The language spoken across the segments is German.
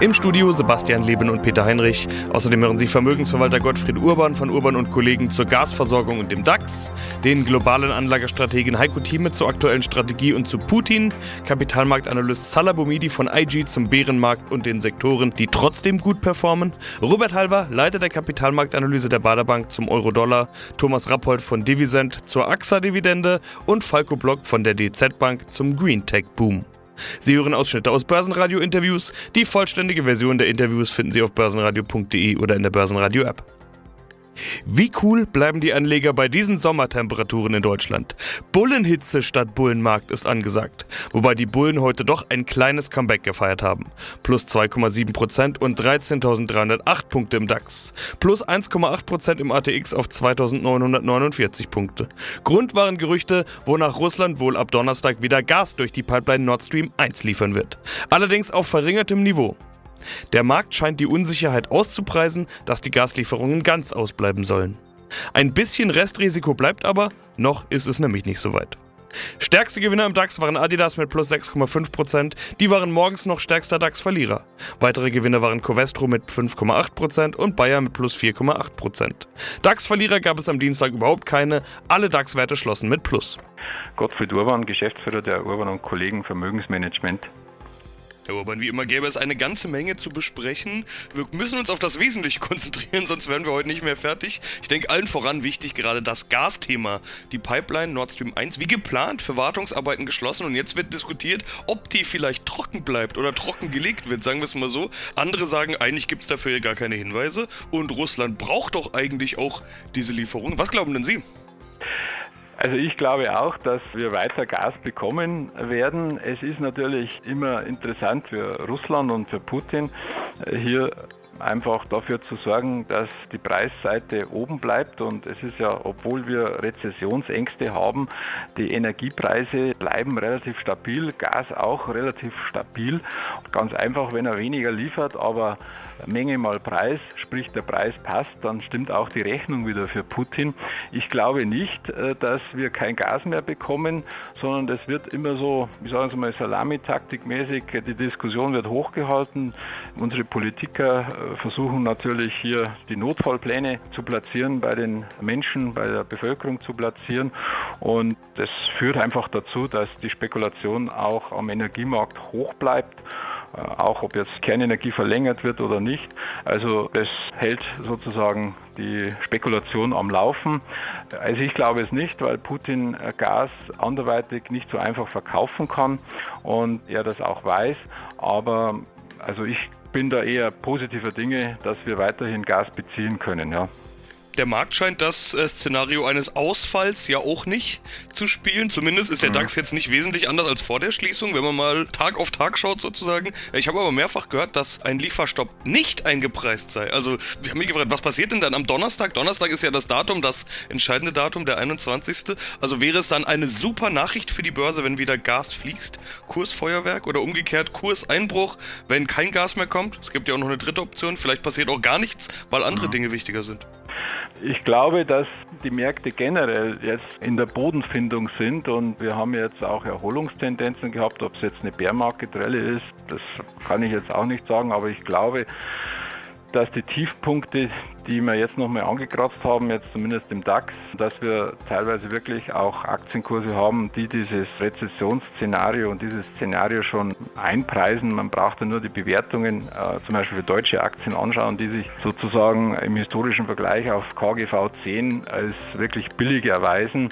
Im Studio Sebastian Leben und Peter Heinrich. Außerdem hören Sie Vermögensverwalter Gottfried Urban von Urban und Kollegen zur Gasversorgung und dem DAX, den globalen Anlagestrategen Heiko Thieme zur aktuellen Strategie und zu Putin, Kapitalmarktanalyst Salah Boumidi von IG zum Bärenmarkt und den Sektoren, die trotzdem gut performen, Robert Halver, Leiter der Kapitalmarktanalyse der Baderbank zum Euro-Dollar, Thomas Rappold von Divisent zur AXA-Dividende und Falco Block von der DZ Bank zum Green Tech Boom. Sie hören Ausschnitte aus Börsenradio-Interviews. Die vollständige Version der Interviews finden Sie auf börsenradio.de oder in der Börsenradio-App. Wie cool bleiben die Anleger bei diesen Sommertemperaturen in Deutschland? Bullenhitze statt Bullenmarkt ist angesagt, wobei die Bullen heute doch ein kleines Comeback gefeiert haben. Plus 2,7% und 13.308 Punkte im DAX. Plus 1,8% im ATX auf 2.949 Punkte. Grund waren Gerüchte, wonach Russland wohl ab Donnerstag wieder Gas durch die Pipeline Nord Stream 1 liefern wird. Allerdings auf verringertem Niveau. Der Markt scheint die Unsicherheit auszupreisen, dass die Gaslieferungen ganz ausbleiben sollen. Ein bisschen Restrisiko bleibt aber, noch ist es nämlich nicht so weit. Stärkste Gewinner im DAX waren Adidas mit plus 6,5%, die waren morgens noch stärkster DAX-Verlierer. Weitere Gewinner waren Covestro mit 5,8% und Bayer mit plus 4,8%. DAX-Verlierer gab es am Dienstag überhaupt keine, alle DAX-Werte schlossen mit Plus. Gottfried Urban, Geschäftsführer der Urban und Kollegen Vermögensmanagement. Herr Urban, wie immer gäbe es eine ganze Menge zu besprechen. Wir müssen uns auf das Wesentliche konzentrieren, sonst werden wir heute nicht mehr fertig. Ich denke allen voran wichtig gerade das Gasthema. Die Pipeline Nord Stream 1, wie geplant, für Wartungsarbeiten geschlossen und jetzt wird diskutiert, ob die vielleicht trocken bleibt oder trocken gelegt wird, sagen wir es mal so. Andere sagen, eigentlich gibt es dafür gar keine Hinweise und Russland braucht doch eigentlich auch diese Lieferung. Was glauben denn Sie? Also ich glaube auch, dass wir weiter Gas bekommen werden. Es ist natürlich immer interessant für Russland und für Putin, äh, hier einfach dafür zu sorgen, dass die Preisseite oben bleibt. Und es ist ja, obwohl wir Rezessionsängste haben, die Energiepreise bleiben relativ stabil, Gas auch relativ stabil. Ganz einfach, wenn er weniger liefert, aber Menge mal Preis, sprich der Preis passt, dann stimmt auch die Rechnung wieder für Putin. Ich glaube nicht, äh, dass wir kein Gas mehr bekommen, sondern das wird immer so, wie sagen Sie mal, Salamitaktikmäßig, die Diskussion wird hochgehalten. Unsere Politiker äh, versuchen natürlich hier die Notfallpläne zu platzieren, bei den Menschen, bei der Bevölkerung zu platzieren. Und das führt einfach dazu, dass die Spekulation auch am Energiemarkt hoch bleibt. Äh, auch ob jetzt Kernenergie verlängert wird oder nicht. Also das hält sozusagen die Spekulation am Laufen. Also ich glaube es nicht, weil Putin Gas anderweitig nicht so einfach verkaufen kann und er das auch weiß. Aber also ich bin da eher positiver Dinge, dass wir weiterhin Gas beziehen können. Ja der Markt scheint das äh, Szenario eines Ausfalls ja auch nicht zu spielen. Zumindest ist der mhm. DAX jetzt nicht wesentlich anders als vor der Schließung, wenn man mal Tag auf Tag schaut sozusagen. Ich habe aber mehrfach gehört, dass ein Lieferstopp nicht eingepreist sei. Also ich habe mich gefragt, was passiert denn dann am Donnerstag? Donnerstag ist ja das Datum, das entscheidende Datum, der 21. Also wäre es dann eine super Nachricht für die Börse, wenn wieder Gas fließt, Kursfeuerwerk oder umgekehrt Kurseinbruch, wenn kein Gas mehr kommt. Es gibt ja auch noch eine dritte Option. Vielleicht passiert auch gar nichts, weil andere mhm. Dinge wichtiger sind. Ich glaube, dass die Märkte generell jetzt in der Bodenfindung sind und wir haben jetzt auch Erholungstendenzen gehabt. Ob es jetzt eine Bärmarktgetrelle ist, das kann ich jetzt auch nicht sagen, aber ich glaube, dass die Tiefpunkte, die wir jetzt nochmal angekratzt haben, jetzt zumindest im DAX, dass wir teilweise wirklich auch Aktienkurse haben, die dieses Rezessionsszenario und dieses Szenario schon einpreisen. Man braucht ja nur die Bewertungen äh, zum Beispiel für deutsche Aktien anschauen, die sich sozusagen im historischen Vergleich auf KGV 10 als wirklich billig erweisen.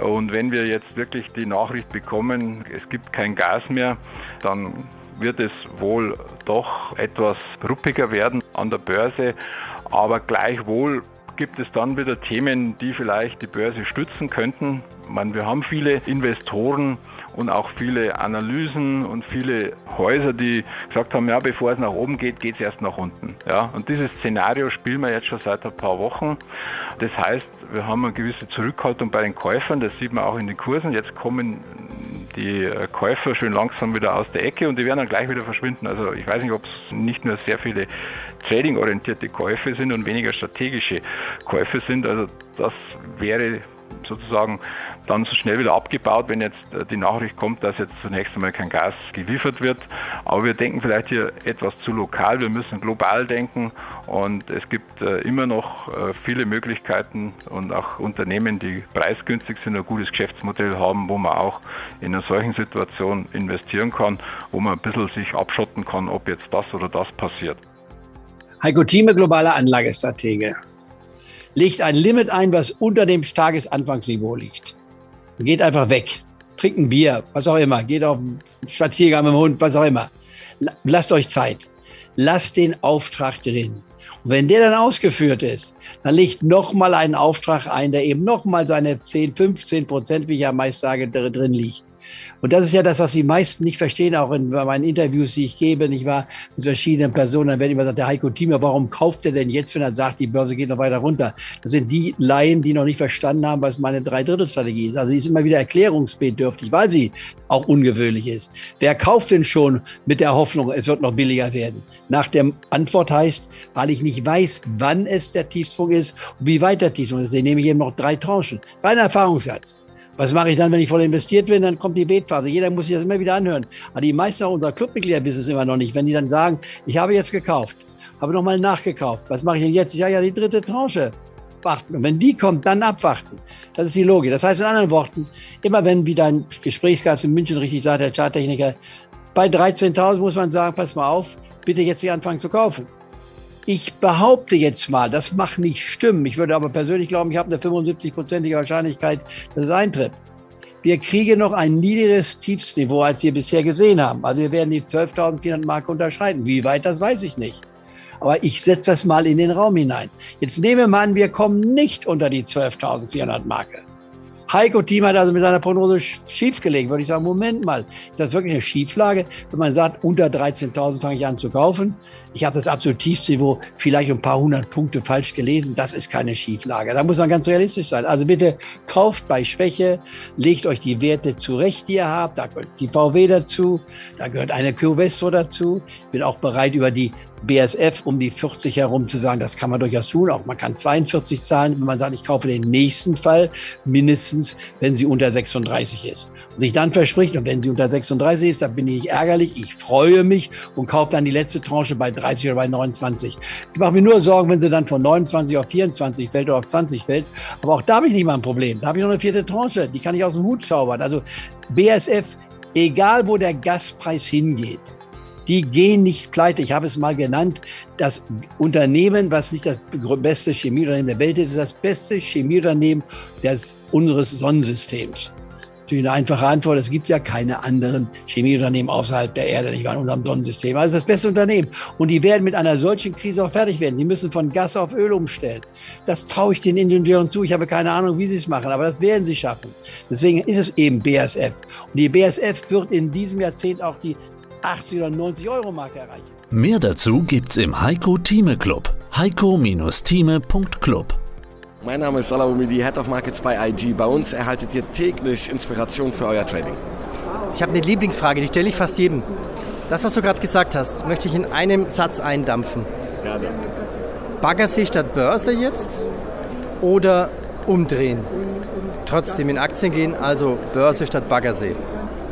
Und wenn wir jetzt wirklich die Nachricht bekommen, es gibt kein Gas mehr, dann wird es wohl doch etwas ruppiger werden an der Börse, aber gleichwohl gibt es dann wieder Themen, die vielleicht die Börse stützen könnten. meine, wir haben viele Investoren und auch viele Analysen und viele Häuser, die gesagt haben, ja, bevor es nach oben geht, geht es erst nach unten. Ja, und dieses Szenario spielen wir jetzt schon seit ein paar Wochen. Das heißt, wir haben eine gewisse Zurückhaltung bei den Käufern, das sieht man auch in den Kursen. Jetzt kommen die äh, Käufer schön langsam wieder aus der Ecke und die werden dann gleich wieder verschwinden. Also ich weiß nicht, ob es nicht nur sehr viele trading-orientierte Käufe sind und weniger strategische Käufe sind. Also das wäre sozusagen dann so schnell wieder abgebaut, wenn jetzt äh, die Nachricht kommt, dass jetzt zunächst einmal kein Gas geliefert wird. Aber wir denken vielleicht hier etwas zu lokal. Wir müssen global denken und es gibt äh, immer noch äh, viele Möglichkeiten und auch Unternehmen, die preisgünstig sind, ein gutes Geschäftsmodell haben, wo man auch in einer solchen Situation investieren kann, wo man ein bisschen sich abschotten kann, ob jetzt das oder das passiert. Heiko Thieme, globaler Anlagestratege, legt ein Limit ein, was unter dem Tagesanfangsniveau liegt. Geht einfach weg. Trinkt ein Bier, was auch immer. Geht auf einen Spaziergang mit dem Hund, was auch immer. Lasst euch Zeit. Lasst den Auftrag drin. Und wenn der dann ausgeführt ist, dann legt nochmal einen Auftrag ein, der eben nochmal seine 10, 15 Prozent, wie ich ja meist sage, drin liegt. Und das ist ja das, was die meisten nicht verstehen, auch in meinen Interviews, die ich gebe, nicht wahr, mit verschiedenen Personen. Dann wird immer gesagt, der Heiko Thiemer, warum kauft er denn jetzt, wenn er sagt, die Börse geht noch weiter runter? Das sind die Laien, die noch nicht verstanden haben, was meine Dreidrittelstrategie ist. Also sie ist immer wieder erklärungsbedürftig, weil sie auch ungewöhnlich ist. Wer kauft denn schon mit der Hoffnung, es wird noch billiger werden? Nach der Antwort heißt, weil ich nicht weiß, wann es der Tiefspunkt ist und wie weit der Tiefspunkt ist, nehme ich eben noch drei Tranchen. Reiner Erfahrungssatz. Was mache ich dann, wenn ich voll investiert bin? Dann kommt die Betphase. Jeder muss sich das immer wieder anhören. Aber die meisten unserer Clubmitglieder wissen es immer noch nicht. Wenn die dann sagen, ich habe jetzt gekauft, habe nochmal nachgekauft. Was mache ich denn jetzt? Ja, ja, die dritte Tranche. Warten. Und wenn die kommt, dann abwarten. Das ist die Logik. Das heißt in anderen Worten, immer wenn wieder ein Gesprächsgast in München richtig sagt, der Charttechniker, bei 13.000 muss man sagen, pass mal auf, bitte jetzt nicht anfangen zu kaufen. Ich behaupte jetzt mal, das mag nicht stimmen. Ich würde aber persönlich glauben, ich habe eine 75-prozentige Wahrscheinlichkeit, dass es eintritt. Wir kriegen noch ein niedrigeres Tiefsniveau, als wir bisher gesehen haben. Also wir werden die 12.400 Marke unterschreiten. Wie weit, das weiß ich nicht. Aber ich setze das mal in den Raum hinein. Jetzt nehmen wir mal an, wir kommen nicht unter die 12.400 Marke. Heiko Thiem hat also mit seiner Prognose schiefgelegt. Würde ich sagen, Moment mal, ist das wirklich eine Schieflage, wenn man sagt, unter 13.000 fange ich an zu kaufen? Ich habe das absolut Tiefsniveau vielleicht ein paar hundert Punkte falsch gelesen. Das ist keine Schieflage. Da muss man ganz realistisch sein. Also bitte kauft bei Schwäche, legt euch die Werte zurecht, die ihr habt. Da gehört die VW dazu, da gehört eine Covestro dazu. Ich bin auch bereit, über die BSF um die 40 herum zu sagen, das kann man durchaus tun. Auch man kann 42 zahlen, wenn man sagt, ich kaufe den nächsten Fall mindestens, wenn sie unter 36 ist. Und sich dann verspricht, und wenn sie unter 36 ist, dann bin ich ärgerlich, ich freue mich und kaufe dann die letzte Tranche bei 30 oder bei 29. Ich mache mir nur Sorgen, wenn sie dann von 29 auf 24 fällt oder auf 20 fällt. Aber auch da habe ich nicht mal ein Problem. Da habe ich noch eine vierte Tranche, die kann ich aus dem Hut zaubern. Also BSF, egal wo der Gaspreis hingeht, die gehen nicht pleite. Ich habe es mal genannt, das Unternehmen, was nicht das beste Chemieunternehmen der Welt ist, ist das beste Chemieunternehmen des, unseres Sonnensystems. Natürlich eine einfache Antwort, es gibt ja keine anderen Chemieunternehmen außerhalb der Erde, nicht in unserem Sonnensystem. Also das beste Unternehmen. Und die werden mit einer solchen Krise auch fertig werden. Die müssen von Gas auf Öl umstellen. Das traue ich den Ingenieuren zu. Ich habe keine Ahnung, wie sie es machen, aber das werden sie schaffen. Deswegen ist es eben BASF. Und die BASF wird in diesem Jahrzehnt auch die 80 oder 90 Euro Marke erreichen. Mehr dazu gibt's im Heiko Thieme Club. heiko-thieme.club mein Name ist Salah Umidi, Head of Markets bei IG. Bei uns erhaltet ihr täglich Inspiration für euer Trading. Ich habe eine Lieblingsfrage, die stelle ich fast jedem. Das, was du gerade gesagt hast, möchte ich in einem Satz eindampfen. Gerne. Baggersee statt Börse jetzt oder umdrehen? Trotzdem in Aktien gehen, also Börse statt Baggersee.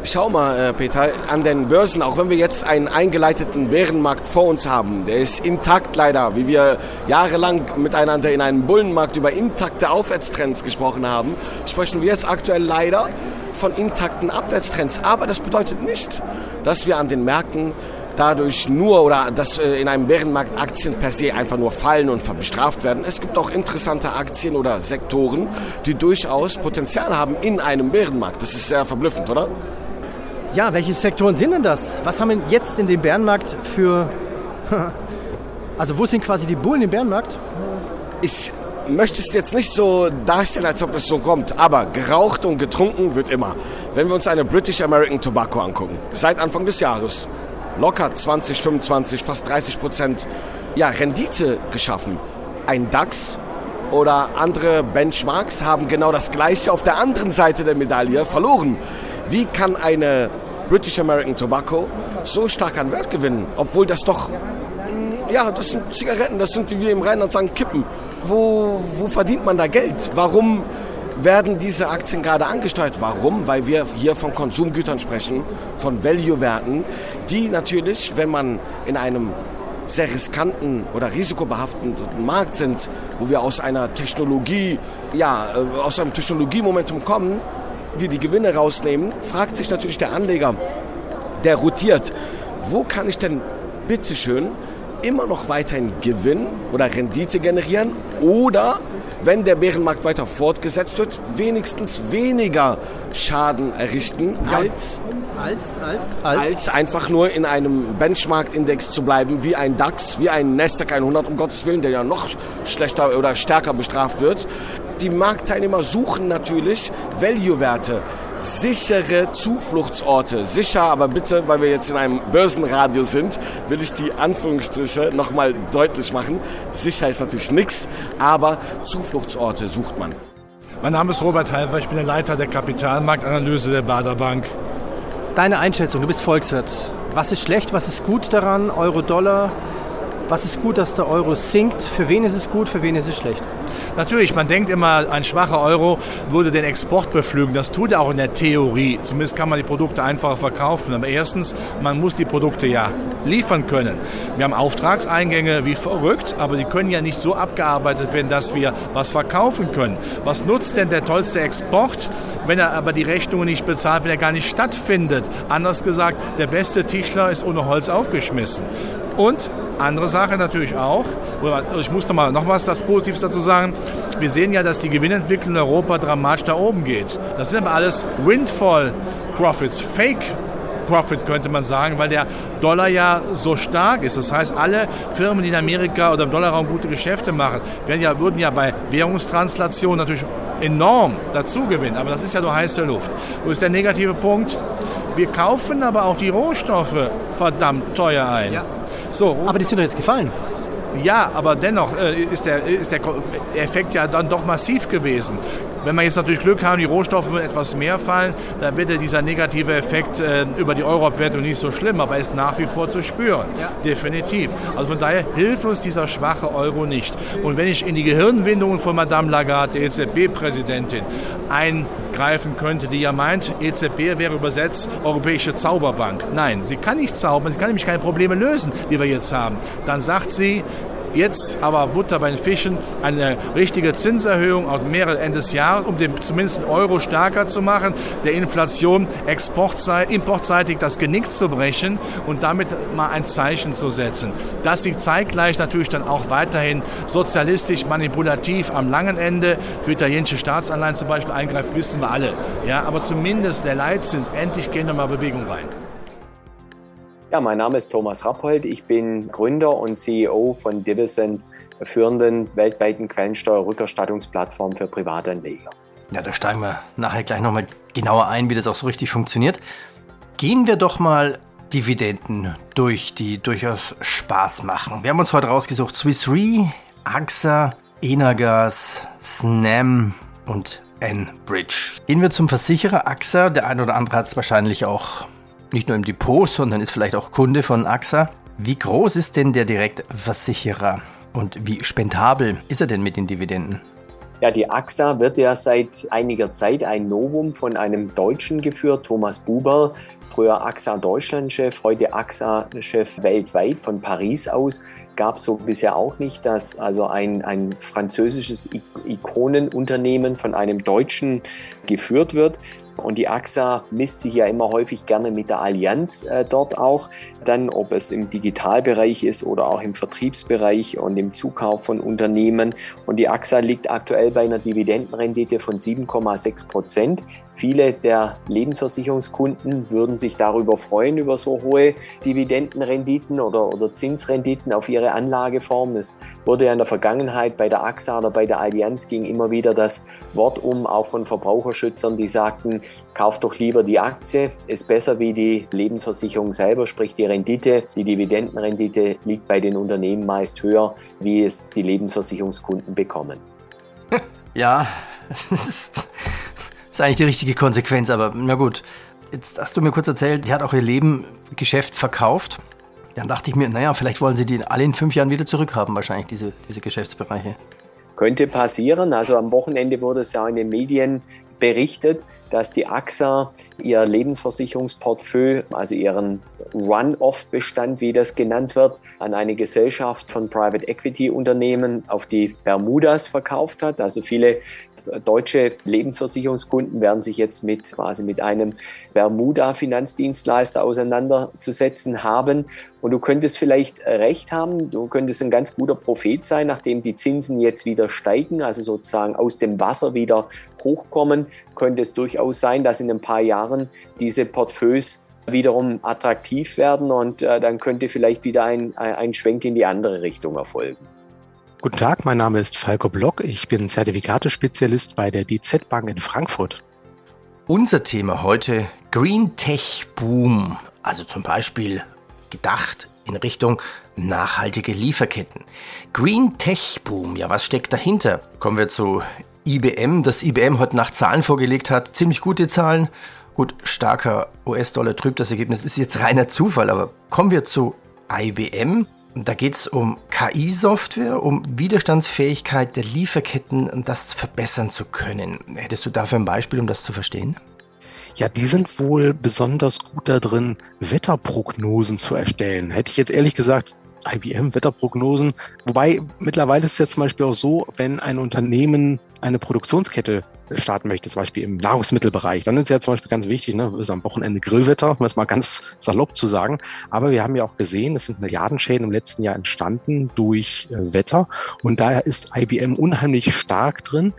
Schau mal, äh, Peter, an den Börsen, auch wenn wir jetzt einen eingeleiteten Bärenmarkt vor uns haben, der ist intakt leider, wie wir jahrelang miteinander in einem Bullenmarkt über intakte Aufwärtstrends gesprochen haben, sprechen wir jetzt aktuell leider von intakten Abwärtstrends. Aber das bedeutet nicht, dass wir an den Märkten dadurch nur oder dass äh, in einem Bärenmarkt Aktien per se einfach nur fallen und bestraft werden. Es gibt auch interessante Aktien oder Sektoren, die durchaus Potenzial haben in einem Bärenmarkt. Das ist sehr verblüffend, oder? Ja, welche Sektoren sind denn das? Was haben wir jetzt in dem Bärenmarkt für... also wo sind quasi die Bullen im Bärenmarkt? Ich möchte es jetzt nicht so darstellen, als ob es so kommt, aber geraucht und getrunken wird immer. Wenn wir uns eine British American Tobacco angucken, seit Anfang des Jahres, locker 20, 25, fast 30 Prozent ja, Rendite geschaffen. Ein DAX oder andere Benchmarks haben genau das Gleiche auf der anderen Seite der Medaille verloren. Wie kann eine British American Tobacco so stark an Wert gewinnen, obwohl das doch, mm, ja, das sind Zigaretten, das sind, wie wir im Rheinland sagen, Kippen. Wo, wo verdient man da Geld? Warum werden diese Aktien gerade angesteuert? Warum? Weil wir hier von Konsumgütern sprechen, von Value-Werten, die natürlich, wenn man in einem sehr riskanten oder risikobehafteten Markt sind, wo wir aus einer Technologie, ja, äh, aus einem Technologiemomentum kommen, wir die Gewinne rausnehmen, fragt sich natürlich der Anleger, der rotiert, wo kann ich denn bitteschön immer noch weiterhin Gewinn oder Rendite generieren? Oder wenn der Bärenmarkt weiter fortgesetzt wird, wenigstens weniger Schaden errichten als, als, als, als, als einfach nur in einem Benchmark-Index zu bleiben, wie ein DAX, wie ein Nasdaq 100, um Gottes Willen, der ja noch schlechter oder stärker bestraft wird. Die Marktteilnehmer suchen natürlich Value-Werte, sichere Zufluchtsorte. Sicher, aber bitte, weil wir jetzt in einem Börsenradio sind, will ich die Anführungsstriche nochmal deutlich machen. Sicher ist natürlich nichts, aber Zufluchtsorte sucht man. Mein Name ist Robert Halver, ich bin der Leiter der Kapitalmarktanalyse der Bader Bank. Deine Einschätzung, du bist Volkswirt. Was ist schlecht, was ist gut daran? Euro-Dollar. Was ist gut, dass der Euro sinkt? Für wen ist es gut, für wen ist es schlecht? Natürlich, man denkt immer, ein schwacher Euro würde den Export beflügen. Das tut er auch in der Theorie. Zumindest kann man die Produkte einfacher verkaufen. Aber erstens, man muss die Produkte ja liefern können. Wir haben Auftragseingänge wie verrückt, aber die können ja nicht so abgearbeitet werden, dass wir was verkaufen können. Was nutzt denn der tollste Export, wenn er aber die Rechnungen nicht bezahlt, wenn er gar nicht stattfindet? Anders gesagt, der beste Tischler ist ohne Holz aufgeschmissen. Und andere Sache natürlich auch, ich muss noch mal noch was das Positives dazu sagen. Wir sehen ja, dass die Gewinnentwicklung in Europa dramatisch da oben geht. Das sind aber alles Windfall Profits, Fake Profit könnte man sagen, weil der Dollar ja so stark ist. Das heißt, alle Firmen, die in Amerika oder im Dollarraum gute Geschäfte machen, werden ja, würden ja bei Währungstranslation natürlich enorm dazu gewinnen. Aber das ist ja nur heiße Luft. Wo ist der negative Punkt? Wir kaufen aber auch die Rohstoffe verdammt teuer ein. Ja. So, aber die sind doch jetzt gefallen. Ja, aber dennoch äh, ist, der, ist der Effekt ja dann doch massiv gewesen. Wenn wir jetzt natürlich Glück haben, die Rohstoffe würden etwas mehr fallen, dann wird dieser negative Effekt äh, über die Euro-Abwertung nicht so schlimm, aber er ist nach wie vor zu spüren. Ja. Definitiv. Also von daher hilft uns dieser schwache Euro nicht. Und wenn ich in die Gehirnwindungen von Madame Lagarde, der EZB-Präsidentin, eingreifen könnte, die ja meint, EZB wäre übersetzt Europäische Zauberbank. Nein, sie kann nicht zaubern, sie kann nämlich keine Probleme lösen, die wir jetzt haben. Dann sagt sie, Jetzt aber Butter bei den Fischen, eine richtige Zinserhöhung auf mehrere Ende des Jahres, um den zumindest den Euro stärker zu machen, der Inflation importseitig das Genick zu brechen und damit mal ein Zeichen zu setzen. Dass sie zeitgleich natürlich dann auch weiterhin sozialistisch manipulativ am langen Ende für italienische Staatsanleihen zum Beispiel eingreift, wissen wir alle. Ja, aber zumindest der Leitzins, endlich gehen wir mal Bewegung rein. Ja, mein Name ist Thomas Rappold. Ich bin Gründer und CEO von Divison, führenden weltweiten Quellensteuerrückerstattungsplattform für Privatanleger. Ja, da steigen wir nachher gleich nochmal genauer ein, wie das auch so richtig funktioniert. Gehen wir doch mal Dividenden durch, die durchaus Spaß machen. Wir haben uns heute rausgesucht Swiss Re, AXA, Enagas, Snam und Enbridge. Gehen wir zum Versicherer AXA. Der eine oder andere hat es wahrscheinlich auch nicht nur im Depot, sondern ist vielleicht auch Kunde von AXA. Wie groß ist denn der Direktversicherer und wie spendabel ist er denn mit den Dividenden? Ja, die AXA wird ja seit einiger Zeit ein Novum von einem Deutschen geführt, Thomas Buber, früher AXA Deutschland-Chef, heute AXA-Chef weltweit von Paris aus. Gab es so bisher auch nicht, dass also ein, ein französisches Ikonenunternehmen von einem Deutschen geführt wird. Und die AXA misst sich ja immer häufig gerne mit der Allianz äh, dort auch. Dann, ob es im Digitalbereich ist oder auch im Vertriebsbereich und im Zukauf von Unternehmen. Und die AXA liegt aktuell bei einer Dividendenrendite von 7,6 Prozent. Viele der Lebensversicherungskunden würden sich darüber freuen, über so hohe Dividendenrenditen oder, oder Zinsrenditen auf ihre Anlageform. Es wurde ja in der Vergangenheit bei der AXA oder bei der Allianz ging immer wieder das Wort um, auch von Verbraucherschützern, die sagten, kauft doch lieber die Aktie, ist besser wie die Lebensversicherung selber, sprich die Rendite, die Dividendenrendite liegt bei den Unternehmen meist höher, wie es die Lebensversicherungskunden bekommen. Ja, das ist, eigentlich die richtige Konsequenz, aber na gut. Jetzt hast du mir kurz erzählt, die hat auch ihr Leben Geschäft verkauft. Dann dachte ich mir, naja, vielleicht wollen sie die alle in fünf Jahren wieder zurückhaben, wahrscheinlich diese, diese Geschäftsbereiche. Könnte passieren. Also am Wochenende wurde es ja in den Medien berichtet, dass die AXA ihr Lebensversicherungsportfolio, also ihren Run-Off-Bestand, wie das genannt wird, an eine Gesellschaft von Private Equity Unternehmen auf die Bermudas verkauft hat. Also viele deutsche Lebensversicherungskunden werden sich jetzt mit quasi mit einem Bermuda-Finanzdienstleister auseinanderzusetzen haben. Und du könntest vielleicht recht haben, du könntest ein ganz guter Prophet sein, nachdem die Zinsen jetzt wieder steigen, also sozusagen aus dem Wasser wieder hochkommen, könnte es durchaus sein, dass in ein paar Jahren diese Portfolios wiederum attraktiv werden und äh, dann könnte vielleicht wieder ein, ein Schwenk in die andere Richtung erfolgen. Guten Tag, mein Name ist Falco Block. Ich bin Zertifikatespezialist bei der DZ Bank in Frankfurt. Unser Thema heute Green Tech Boom. Also zum Beispiel gedacht in Richtung nachhaltige Lieferketten. Green Tech Boom, ja, was steckt dahinter? Kommen wir zu IBM, das IBM heute Nacht Zahlen vorgelegt hat. Ziemlich gute Zahlen. Gut, starker US-Dollar trübt das Ergebnis, ist jetzt reiner Zufall, aber kommen wir zu IBM. Da geht es um KI-Software, um Widerstandsfähigkeit der Lieferketten und das verbessern zu können. Hättest du dafür ein Beispiel, um das zu verstehen? Ja, die sind wohl besonders gut darin, Wetterprognosen zu erstellen. Hätte ich jetzt ehrlich gesagt IBM, Wetterprognosen. Wobei mittlerweile ist es ja zum Beispiel auch so, wenn ein Unternehmen eine Produktionskette starten möchte, zum Beispiel im Nahrungsmittelbereich, dann ist es ja zum Beispiel ganz wichtig, ne, ist am Wochenende Grillwetter, um es mal ganz salopp zu sagen. Aber wir haben ja auch gesehen, es sind Milliardenschäden im letzten Jahr entstanden durch äh, Wetter. Und daher ist IBM unheimlich stark drin,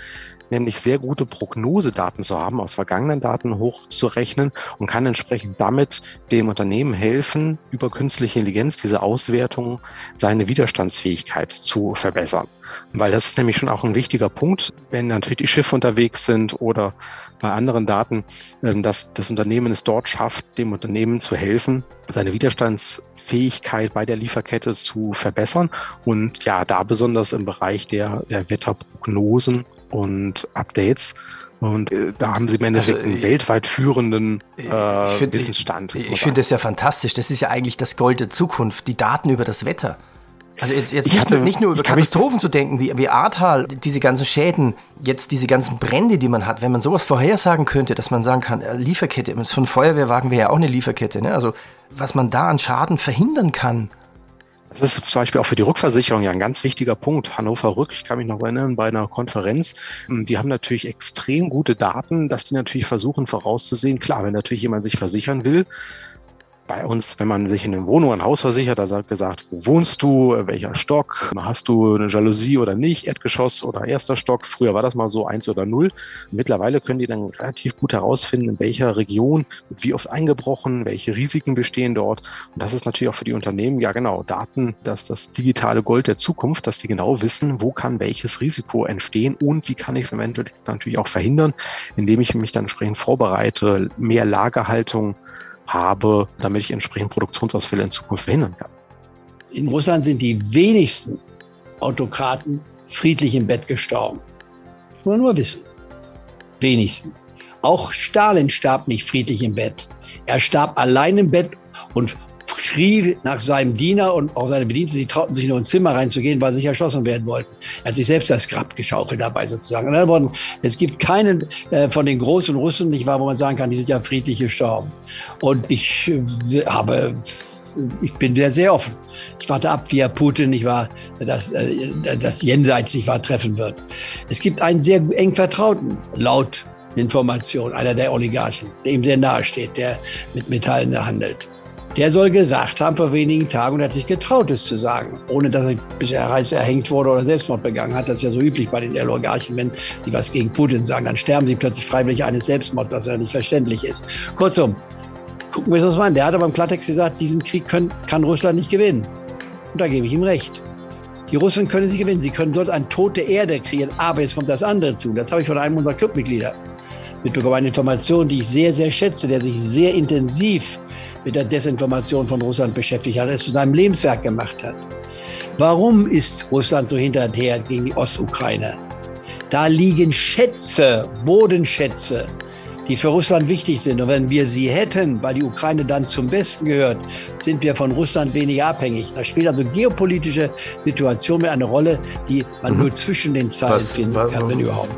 nämlich sehr gute Prognosedaten zu haben, aus vergangenen Daten hochzurechnen und kann entsprechend damit dem Unternehmen helfen, über künstliche Intelligenz diese Auswertung seine Widerstandsfähigkeit zu verbessern. Weil das ist nämlich schon auch ein wichtiger Punkt, wenn natürlich die Schiffe unterwegs sind oder bei anderen Daten, ähm, dass das Unternehmen es dort schafft, dem Unternehmen zu helfen, seine Widerstandsfähigkeit bei der Lieferkette zu verbessern. Und ja, da besonders im Bereich der, der Wetterprognosen und Updates. Und äh, da haben sie im Endeffekt also, einen weltweit führenden äh, find, Wissensstand. Ich, ich finde das ja fantastisch. Das ist ja eigentlich das Gold der Zukunft, die Daten über das Wetter. Also jetzt, jetzt nicht, hatte, nur, nicht, nur, über Katastrophen zu denken, wie, wie Ahrtal, diese ganzen Schäden, jetzt diese ganzen Brände, die man hat, wenn man sowas vorhersagen könnte, dass man sagen kann, äh, Lieferkette, von Feuerwehrwagen wäre ja auch eine Lieferkette, ne? also was man da an Schaden verhindern kann, das ist zum Beispiel auch für die Rückversicherung ja ein ganz wichtiger Punkt. Hannover Rück, ich kann mich noch erinnern, bei einer Konferenz, hm, die haben natürlich extrem gute Daten, dass die natürlich versuchen vorauszusehen. Klar, wenn natürlich jemand sich versichern will, bei uns, wenn man sich in eine Wohnung, ein Haus versichert, da sagt gesagt, wo wohnst du, welcher Stock, hast du eine Jalousie oder nicht, Erdgeschoss oder erster Stock. Früher war das mal so eins oder null. Mittlerweile können die dann relativ gut herausfinden, in welcher Region wie oft eingebrochen, welche Risiken bestehen dort. Und das ist natürlich auch für die Unternehmen, ja genau, Daten, dass das digitale Gold der Zukunft, dass die genau wissen, wo kann welches Risiko entstehen und wie kann ich es Endeffekt natürlich auch verhindern, indem ich mich dann entsprechend vorbereite, mehr Lagerhaltung habe, damit ich entsprechend Produktionsausfälle in Zukunft verhindern kann. In Russland sind die wenigsten Autokraten friedlich im Bett gestorben. Muss man nur wissen. Wenigsten. Auch Stalin starb nicht friedlich im Bett. Er starb allein im Bett und schrie nach seinem Diener und auch seine Bediensteten, die trauten sich nur ins Zimmer reinzugehen, weil sie nicht erschossen werden wollten. Er hat sich selbst das Grab geschaufelt dabei sozusagen. Und dann wurden, es gibt keinen äh, von den großen Russen, nicht wahr, wo man sagen kann, die sind ja friedlich gestorben. Und ich äh, habe ich bin sehr, sehr offen. Ich warte ab, wie Herr Putin nicht wahr, das, äh, das Jenseits nicht wahr treffen wird. Es gibt einen sehr eng Vertrauten, laut Information, einer der Oligarchen, der ihm sehr nahe steht, der mit Metallen handelt. Der soll gesagt haben vor wenigen Tagen und hat sich getraut, es zu sagen, ohne dass er bisher erhängt wurde oder Selbstmord begangen hat. Das ist ja so üblich bei den Oligarchen, wenn sie was gegen Putin sagen, dann sterben sie plötzlich freiwillig eines Selbstmords, was ja nicht verständlich ist. Kurzum, gucken wir uns das mal an. Der hat aber im Klartext gesagt, diesen Krieg können, kann Russland nicht gewinnen. Und da gebe ich ihm recht. Die Russen können sie gewinnen. Sie können sonst eine tote Erde kreieren. Aber jetzt kommt das andere zu. Das habe ich von einem unserer Clubmitglieder mitbekommen. Eine Information, die ich sehr, sehr schätze, der sich sehr intensiv mit der Desinformation von Russland beschäftigt hat, es zu seinem Lebenswerk gemacht hat. Warum ist Russland so hinterher gegen die Ostukraine? Da liegen Schätze, Bodenschätze, die für Russland wichtig sind. Und wenn wir sie hätten, weil die Ukraine dann zum Westen gehört, sind wir von Russland weniger abhängig. Da spielt also geopolitische Situation eine Rolle, die man mhm. nur zwischen den Zeilen was, finden kann, wenn überhaupt.